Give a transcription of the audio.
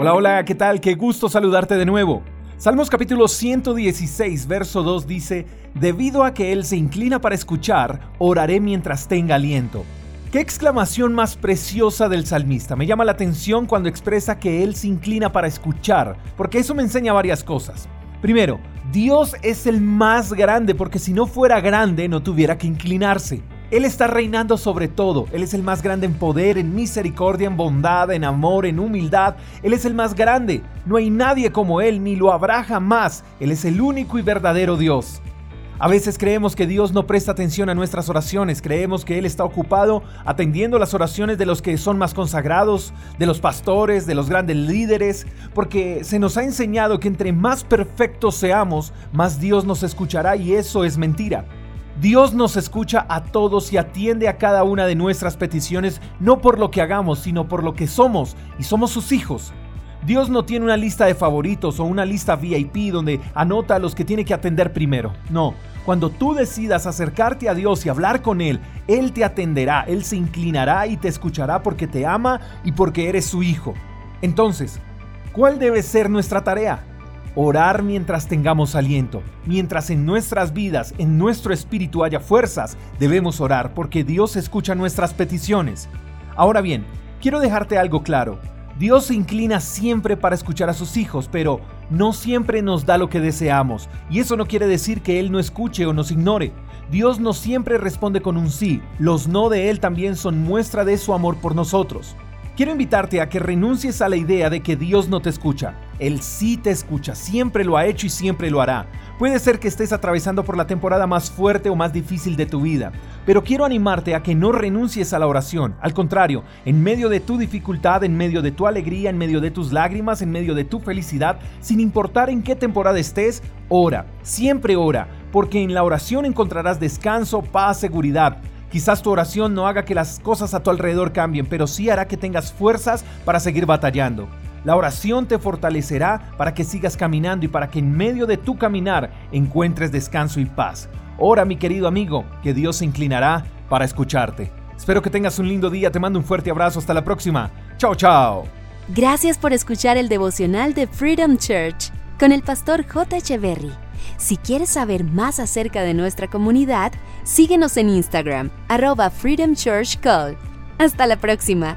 Hola, hola, ¿qué tal? Qué gusto saludarte de nuevo. Salmos capítulo 116, verso 2 dice, Debido a que Él se inclina para escuchar, oraré mientras tenga aliento. Qué exclamación más preciosa del salmista. Me llama la atención cuando expresa que Él se inclina para escuchar, porque eso me enseña varias cosas. Primero, Dios es el más grande porque si no fuera grande no tuviera que inclinarse. Él está reinando sobre todo. Él es el más grande en poder, en misericordia, en bondad, en amor, en humildad. Él es el más grande. No hay nadie como Él, ni lo habrá jamás. Él es el único y verdadero Dios. A veces creemos que Dios no presta atención a nuestras oraciones, creemos que Él está ocupado atendiendo las oraciones de los que son más consagrados, de los pastores, de los grandes líderes, porque se nos ha enseñado que entre más perfectos seamos, más Dios nos escuchará y eso es mentira. Dios nos escucha a todos y atiende a cada una de nuestras peticiones, no por lo que hagamos, sino por lo que somos, y somos sus hijos. Dios no tiene una lista de favoritos o una lista VIP donde anota a los que tiene que atender primero. No, cuando tú decidas acercarte a Dios y hablar con Él, Él te atenderá, Él se inclinará y te escuchará porque te ama y porque eres su hijo. Entonces, ¿cuál debe ser nuestra tarea? Orar mientras tengamos aliento. Mientras en nuestras vidas, en nuestro espíritu haya fuerzas, debemos orar porque Dios escucha nuestras peticiones. Ahora bien, quiero dejarte algo claro. Dios se inclina siempre para escuchar a sus hijos, pero no siempre nos da lo que deseamos. Y eso no quiere decir que Él no escuche o nos ignore. Dios no siempre responde con un sí. Los no de Él también son muestra de su amor por nosotros. Quiero invitarte a que renuncies a la idea de que Dios no te escucha. Él sí te escucha, siempre lo ha hecho y siempre lo hará. Puede ser que estés atravesando por la temporada más fuerte o más difícil de tu vida, pero quiero animarte a que no renuncies a la oración. Al contrario, en medio de tu dificultad, en medio de tu alegría, en medio de tus lágrimas, en medio de tu felicidad, sin importar en qué temporada estés, ora, siempre ora, porque en la oración encontrarás descanso, paz, seguridad. Quizás tu oración no haga que las cosas a tu alrededor cambien, pero sí hará que tengas fuerzas para seguir batallando. La oración te fortalecerá para que sigas caminando y para que en medio de tu caminar encuentres descanso y paz. Ora, mi querido amigo, que Dios se inclinará para escucharte. Espero que tengas un lindo día, te mando un fuerte abrazo, hasta la próxima. Chao, chao. Gracias por escuchar el devocional de Freedom Church con el pastor J. Echeverry. Si quieres saber más acerca de nuestra comunidad, síguenos en Instagram, arroba Freedom Church Call. Hasta la próxima.